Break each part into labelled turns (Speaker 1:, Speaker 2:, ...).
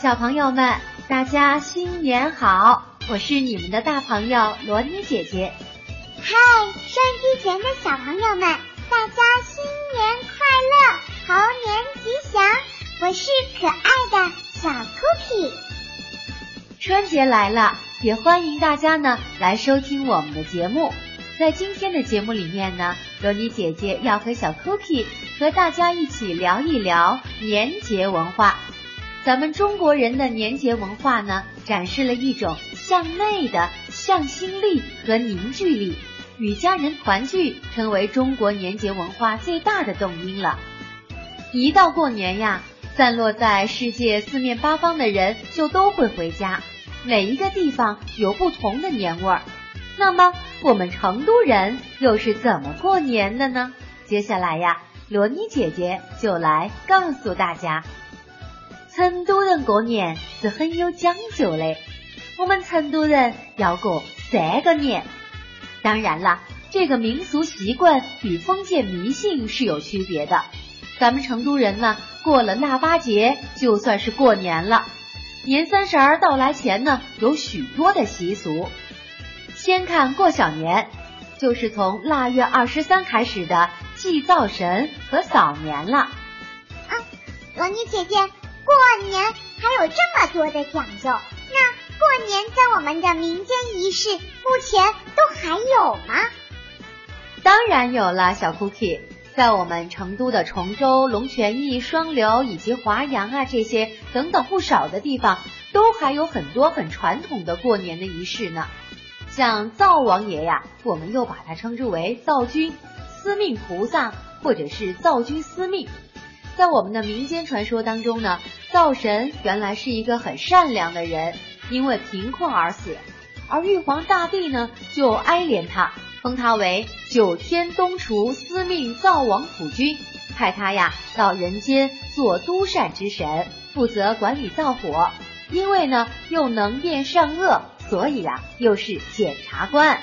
Speaker 1: 小朋友们，大家新年好！我是你们的大朋友罗妮姐姐。
Speaker 2: 嗨，收音机前的小朋友们，大家新年快乐，猴年吉祥！我是可爱的小 Cookie。
Speaker 1: 春节来了，也欢迎大家呢来收听我们的节目。在今天的节目里面呢，罗妮姐姐要和小 Cookie 和大家一起聊一聊年节文化。咱们中国人的年节文化呢，展示了一种向内的向心力和凝聚力，与家人团聚成为中国年节文化最大的动因了。一到过年呀，散落在世界四面八方的人就都会回家，每一个地方有不同的年味儿。那么我们成都人又是怎么过年的呢？接下来呀，罗妮姐姐就来告诉大家。成都人过年是很有讲究的，我们成都人要过三个年。当然了，这个民俗习惯与封建迷信是有区别的。咱们成都人呢，过了腊八节就算是过年了。年三十儿到来前呢，有许多的习俗。先看过小年，就是从腊月二十三开始的祭灶神和扫年了。啊，
Speaker 2: 罗妮姐姐。过年还有这么多的讲究，那过年在我们的民间仪式目前都还有吗？
Speaker 1: 当然有了，小 Cookie，在我们成都的崇州、龙泉驿、双流以及华阳啊这些等等不少的地方，都还有很多很传统的过年的仪式呢。像灶王爷呀，我们又把它称之为灶君、司命菩萨，或者是灶君司命。在我们的民间传说当中呢。灶神原来是一个很善良的人，因为贫困而死，而玉皇大帝呢就哀怜他，封他为九天东厨司命灶王府君，派他呀到人间做督善之神，负责管理灶火。因为呢又能辨善恶，所以呀又是检察官。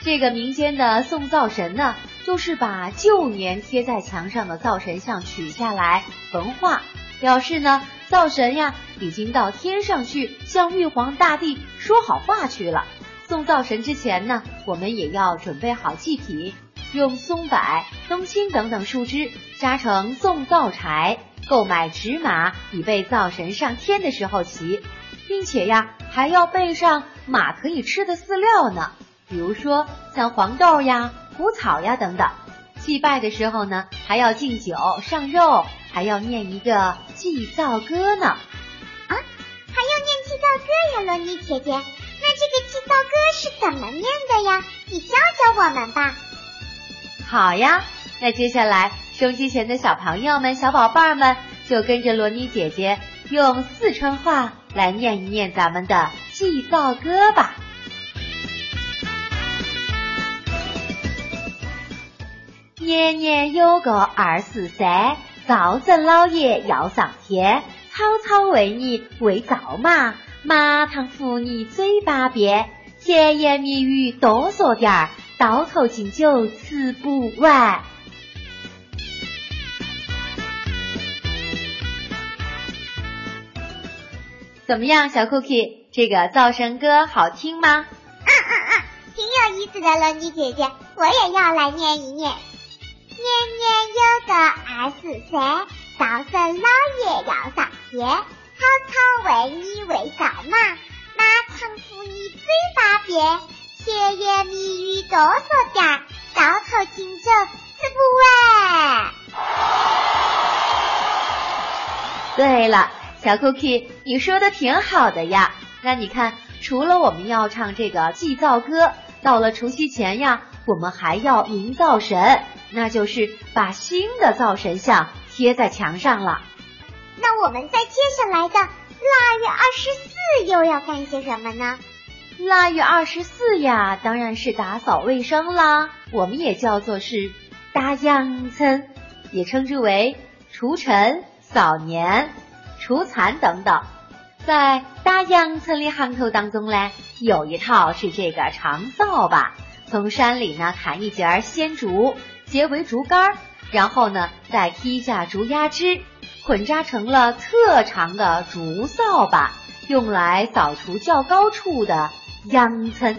Speaker 1: 这个民间的送灶神呢，就是把旧年贴在墙上的灶神像取下来焚化。表示呢，灶神呀已经到天上去向玉皇大帝说好话去了。送灶神之前呢，我们也要准备好祭品，用松柏、冬青等等树枝扎成送灶柴，购买纸马，以备灶神上天的时候骑，并且呀还要备上马可以吃的饲料呢，比如说像黄豆呀、谷草呀等等。祭拜的时候呢，还要敬酒上肉。还要念一个祭灶歌呢，啊，
Speaker 2: 还要念祭灶歌呀，罗尼姐姐。那这个祭灶歌是怎么念的呀？你教教我们吧。
Speaker 1: 好呀，那接下来收机前的小朋友们、小宝贝儿们，就跟着罗尼姐姐用四川话来念一念咱们的祭灶歌吧。年年有个二十三。灶神老爷要上天，草草为你喂灶马，马糖糊你嘴巴边，甜言蜜语多说点儿，倒头敬酒吃不完。怎么样，小 cookie，这个灶神歌好听吗？嗯
Speaker 2: 嗯嗯，挺有意思的了，你姐姐，我也要来念一念。年年有个二十三，灶神老爷要上天，草草为你喂灶马，马常服你嘴巴边，甜言蜜语多说点儿，倒头敬酒吃不完。
Speaker 1: 对了，小 cookie，你说的挺好的呀。那你看，除了我们要唱这个祭灶歌，到了除夕前呀，我们还要迎灶神。那就是把新的灶神像贴在墙上了。
Speaker 2: 那我们在接下来的腊月二十四又要干些什么呢？
Speaker 1: 腊月二十四呀，当然是打扫卫生啦。我们也叫做是大秧村，也称之为除尘、扫年、除残等等。在打阳春的行头当中呢，有一套是这个长扫把，从山里呢砍一截鲜竹。结为竹竿，然后呢，再劈下竹丫枝，捆扎成了特长的竹扫把，用来扫除较高处的秧村。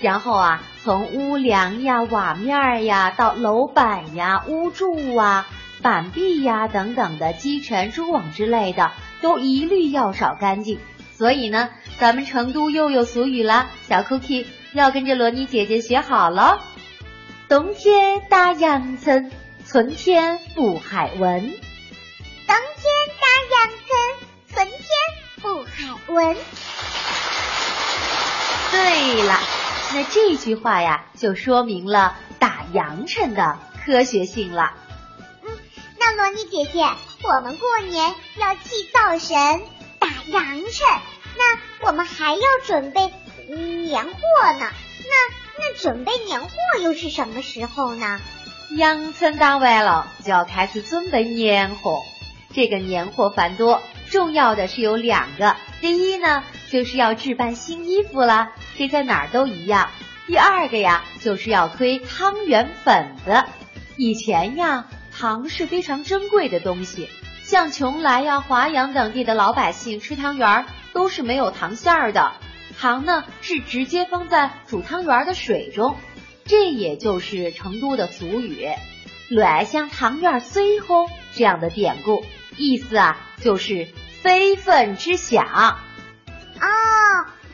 Speaker 1: 然后啊，从屋梁呀、瓦面呀，到楼板呀、屋柱啊、板壁呀等等的积尘、蛛网之类的，都一律要扫干净。所以呢，咱们成都又有俗语了，小 cookie 要跟着罗尼姐姐学好了。冬天打秧村，春天不海文。
Speaker 2: 冬天打秧村，春天不海文。
Speaker 1: 对了，那这句话呀，就说明了打扬尘的科学性了。
Speaker 2: 嗯，那罗妮姐姐，我们过年要祭灶神，打扬尘，那我们还要准备年货呢。准备年货又是什么时候呢？
Speaker 1: 秧村打完了，就要开始准备年货。这个年货繁多，重要的是有两个。第一呢，就是要置办新衣服啦，这在哪儿都一样。第二个呀，就是要推汤圆粉子。以前呀，糖是非常珍贵的东西，像邛崃呀、华阳等地的老百姓吃汤圆都是没有糖馅儿的。糖呢是直接放在煮汤圆的水中，这也就是成都的俗语“乱香汤圆水喝”这样的典故，意思啊就是非分之想。
Speaker 2: 哦，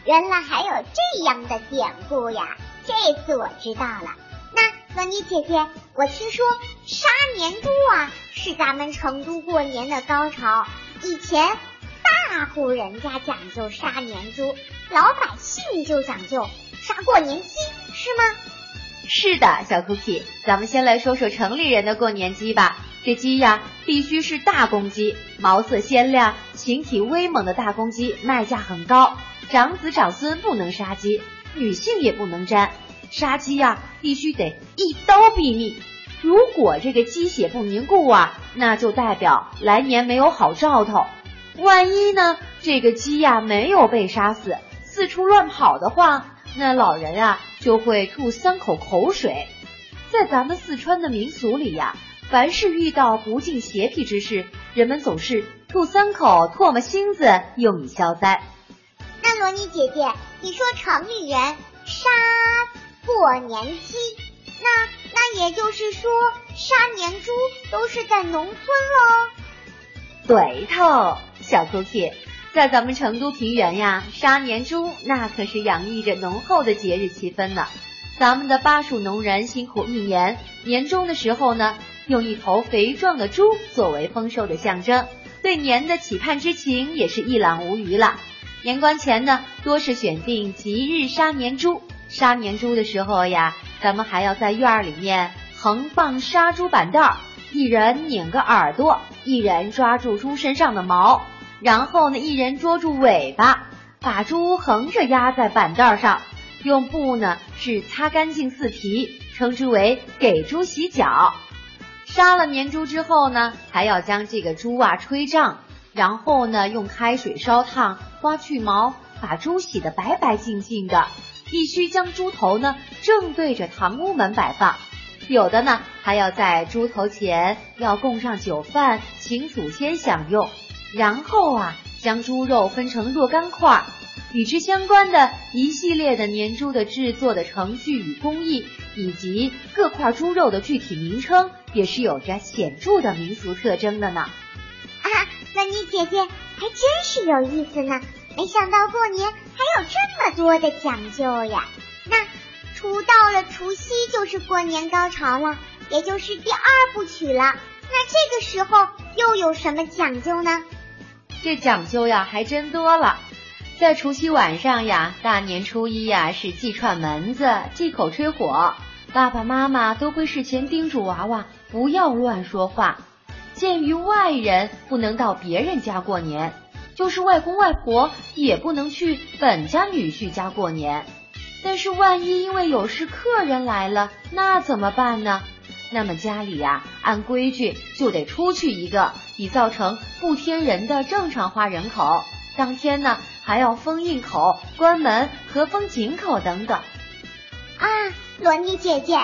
Speaker 2: 原来还有这样的典故呀，这次我知道了。那罗妮姐姐，我听说杀年猪啊是咱们成都过年的高潮，以前。大户人家讲究杀年猪，老百姓就讲究杀过年鸡，是吗？
Speaker 1: 是的，小 cookie，咱们先来说说城里人的过年鸡吧。这鸡呀，必须是大公鸡，毛色鲜亮、形体威猛的大公鸡，卖价很高。长子长孙不能杀鸡，女性也不能沾。杀鸡呀，必须得一刀毙命。如果这个鸡血不凝固啊，那就代表来年没有好兆头。万一呢？这个鸡呀没有被杀死，四处乱跑的话，那老人啊就会吐三口口水。在咱们四川的民俗里呀，凡是遇到不敬邪僻之事，人们总是吐三口唾沫星子，用以消灾。
Speaker 2: 那罗妮姐姐，你说城里人杀过年鸡，那那也就是说杀年猪都是在农村喽？
Speaker 1: 对头。小 cookie，在咱们成都平原呀，杀年猪那可是洋溢着浓厚的节日气氛呢。咱们的巴蜀农人辛苦一年，年终的时候呢，用一头肥壮的猪作为丰收的象征，对年的期盼之情也是一览无余了。年关前呢，多是选定吉日杀年猪。杀年猪的时候呀，咱们还要在院儿里面横放杀猪板凳，一人拧个耳朵，一人抓住猪身上的毛。然后呢，一人捉住尾巴，把猪横着压在板凳上，用布呢是擦干净四蹄，称之为给猪洗脚。杀了年猪之后呢，还要将这个猪啊吹胀，然后呢用开水烧烫，刮去毛，把猪洗得白白净净的。必须将猪头呢正对着堂屋门摆放，有的呢还要在猪头前要供上酒饭，请祖先享用。然后啊，将猪肉分成若干块，与之相关的一系列的年猪的制作的程序与工艺，以及各块猪肉的具体名称，也是有着显著的民俗特征的呢。
Speaker 2: 啊，那你姐姐还真是有意思呢，没想到过年还有这么多的讲究呀。那除到了除夕就是过年高潮了，也就是第二部曲了。那这个时候又有什么讲究呢？
Speaker 1: 这讲究呀，还真多了。在除夕晚上呀，大年初一呀，是祭串门子、祭口吹火。爸爸妈妈都会事前叮嘱娃娃不要乱说话。鉴于外人不能到别人家过年，就是外公外婆也不能去本家女婿家过年。但是万一因为有事客人来了，那怎么办呢？那么家里呀，按规矩就得出去一个，以造成不添人的正常化人口。当天呢，还要封印口、关门和封井口等等。
Speaker 2: 啊，罗尼姐姐，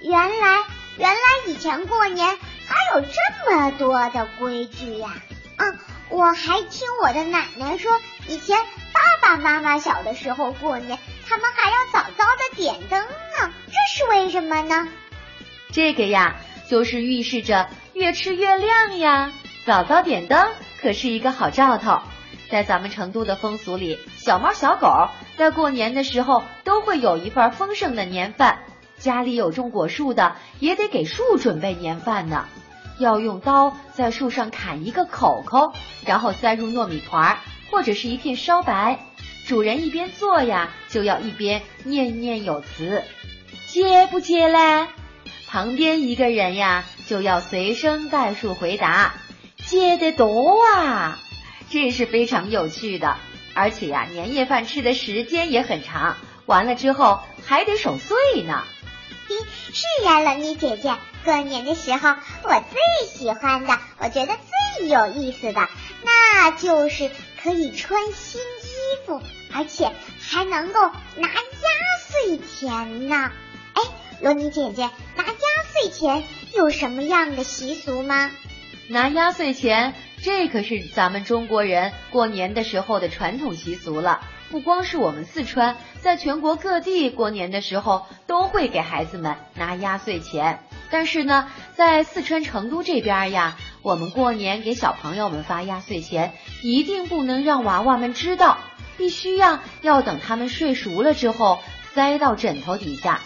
Speaker 2: 原来原来以前过年还有这么多的规矩呀！啊，我还听我的奶奶说，以前爸爸妈妈小的时候过年，他们还要早早的点灯呢，这是为什么呢？
Speaker 1: 这个呀，就是预示着越吃越亮呀。早早点灯可是一个好兆头。在咱们成都的风俗里，小猫小狗在过年的时候都会有一份丰盛的年饭。家里有种果树的，也得给树准备年饭呢。要用刀在树上砍一个口口，然后塞入糯米团或者是一片烧白。主人一边做呀，就要一边念念有词：“接不接嘞？”旁边一个人呀，就要随声代数回答：“接得多啊！”这是非常有趣的，而且呀，年夜饭吃的时间也很长，完了之后还得守岁呢。
Speaker 2: 是呀，冷妮姐姐，过年的时候我最喜欢的，我觉得最有意思的，那就是可以穿新衣服，而且还能够拿压岁钱呢。哎，罗尼姐姐，拿压岁钱有什么样的习俗吗？
Speaker 1: 拿压岁钱。这可是咱们中国人过年的时候的传统习俗了。不光是我们四川，在全国各地过年的时候都会给孩子们拿压岁钱。但是呢，在四川成都这边呀，我们过年给小朋友们发压岁钱，一定不能让娃娃们知道，必须呀要等他们睡熟了之后塞到枕头底下。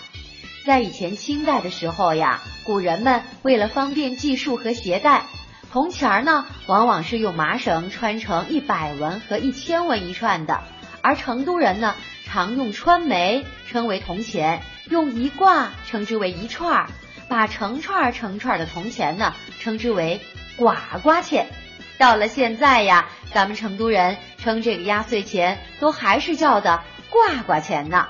Speaker 1: 在以前清代的时候呀，古人们为了方便计数和携带。铜钱儿呢，往往是用麻绳穿成一百文和一千文一串的，而成都人呢，常用穿枚称为铜钱，用一挂称之为一串儿，把成串儿成串的铜钱呢，称之为寡寡钱。到了现在呀，咱们成都人称这个压岁钱都还是叫的挂挂钱呢。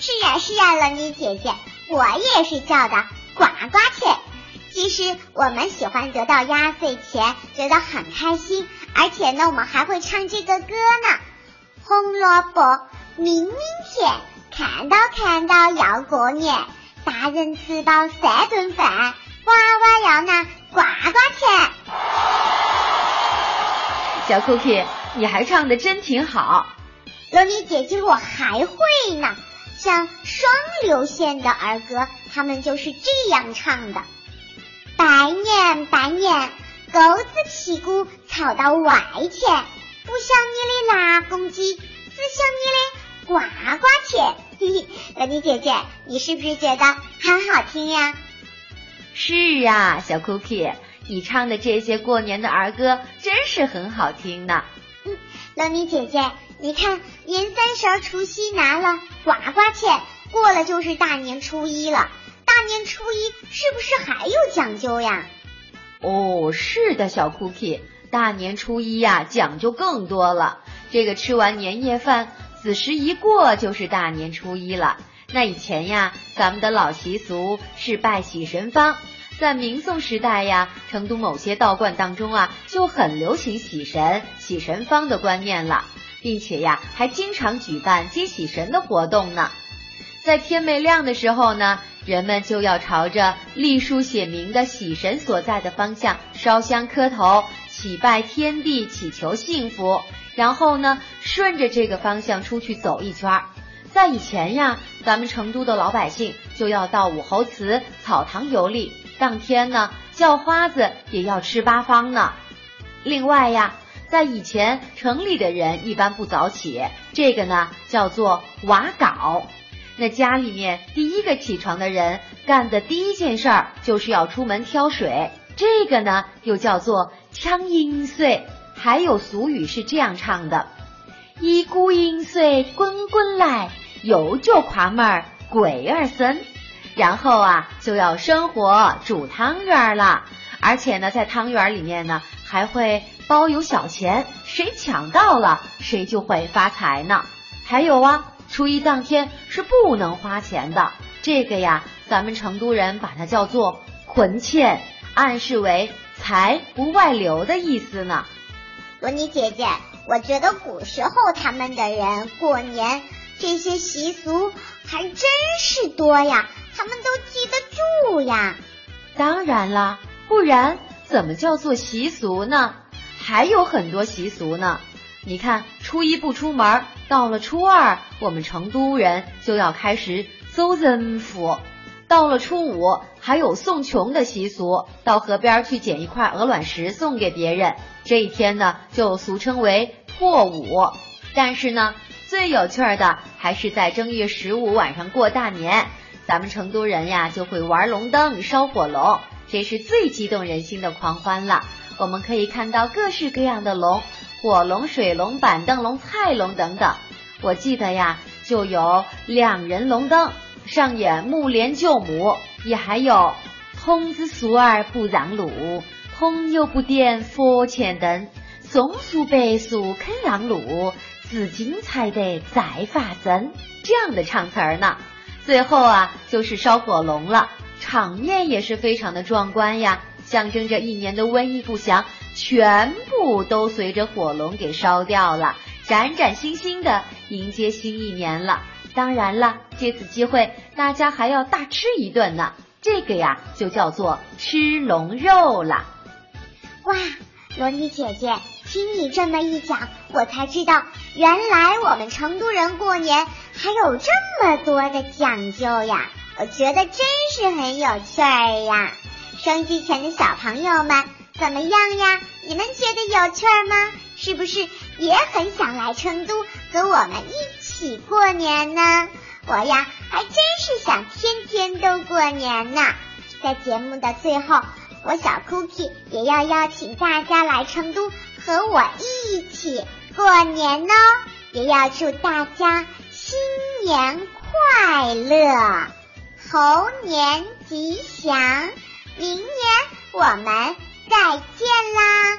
Speaker 2: 是呀是呀，冷妮姐姐，我也是叫的呱呱钱。其实我们喜欢得到压岁钱，觉得很开心，而且呢，我们还会唱这个歌呢。红萝卜明明甜，看到看到要过年，大人吃饱三顿饭，娃娃要拿呱呱钱。
Speaker 1: 小 cookie，你还唱的真挺好。
Speaker 2: 罗尼姐姐，我还会呢，像双流县的儿歌，他们就是这样唱的。百年百年，狗子屁股朝到外前，不像你的拉公鸡，只像你的呱呱钱。嘿嘿，乐妮姐姐，你是不是觉得很好听呀？
Speaker 1: 是啊，小 cookie，你唱的这些过年的儿歌真是很好听呢。
Speaker 2: 嗯，乐妮姐姐，你看年三十除夕拿了呱呱钱，过了就是大年初一了。大年初一是不是还有讲究呀？
Speaker 1: 哦，是的，小 cookie，大年初一呀讲究更多了。这个吃完年夜饭，子时一过就是大年初一了。那以前呀，咱们的老习俗是拜喜神方，在明宋时代呀，成都某些道观当中啊就很流行喜神、喜神方的观念了，并且呀还经常举办接喜神的活动呢。在天没亮的时候呢。人们就要朝着隶书写明的喜神所在的方向烧香磕头，祈拜天地，祈求幸福。然后呢，顺着这个方向出去走一圈。在以前呀，咱们成都的老百姓就要到武侯祠草堂游历，当天呢，叫花子也要吃八方呢。另外呀，在以前城里的人一般不早起，这个呢叫做瓦岗。那家里面第一个起床的人干的第一件事儿就是要出门挑水，这个呢又叫做抢阴水。还有俗语是这样唱的：一股阴水滚滚来，又就跨门儿鬼儿生。然后啊就要生火煮汤圆了，而且呢在汤圆里面呢还会包有小钱，谁抢到了谁就会发财呢。还有啊。初一当天是不能花钱的，这个呀，咱们成都人把它叫做“捆欠”，暗示为财不外流的意思呢。
Speaker 2: 罗妮姐姐，我觉得古时候他们的人过年这些习俗还真是多呀，他们都记得住呀。
Speaker 1: 当然啦，不然怎么叫做习俗呢？还有很多习俗呢。你看，初一不出门，到了初二，我们成都人就要开始走人府。到了初五，还有送穷的习俗，到河边去捡一块鹅卵石送给别人。这一天呢，就俗称为破五。但是呢，最有趣的还是在正月十五晚上过大年，咱们成都人呀就会玩龙灯、烧火龙，这是最激动人心的狂欢了。我们可以看到各式各样的龙。火龙、水龙、板凳龙、菜龙等等，我记得呀，就有两人龙灯上演木莲救母，也还有童子素儿不让路，朋友不点佛前灯，松树白树肯让路，自今才得再发生这样的唱词儿呢。最后啊，就是烧火龙了，场面也是非常的壮观呀，象征着一年的瘟疫不祥。全部都随着火龙给烧掉了，崭崭新新的迎接新一年了。当然了，借此机会，大家还要大吃一顿呢。这个呀，就叫做吃龙肉了。
Speaker 2: 哇，罗尼姐姐，听你这么一讲，我才知道，原来我们成都人过年还有这么多的讲究呀！我觉得真是很有趣儿呀。收机前的小朋友们。怎么样呀？你们觉得有趣吗？是不是也很想来成都和我们一起过年呢？我呀，还真是想天天都过年呢。在节目的最后，我小 Cookie 也要邀请大家来成都和我一起过年哦，也要祝大家新年快乐，猴年吉祥。明年我们。再见啦！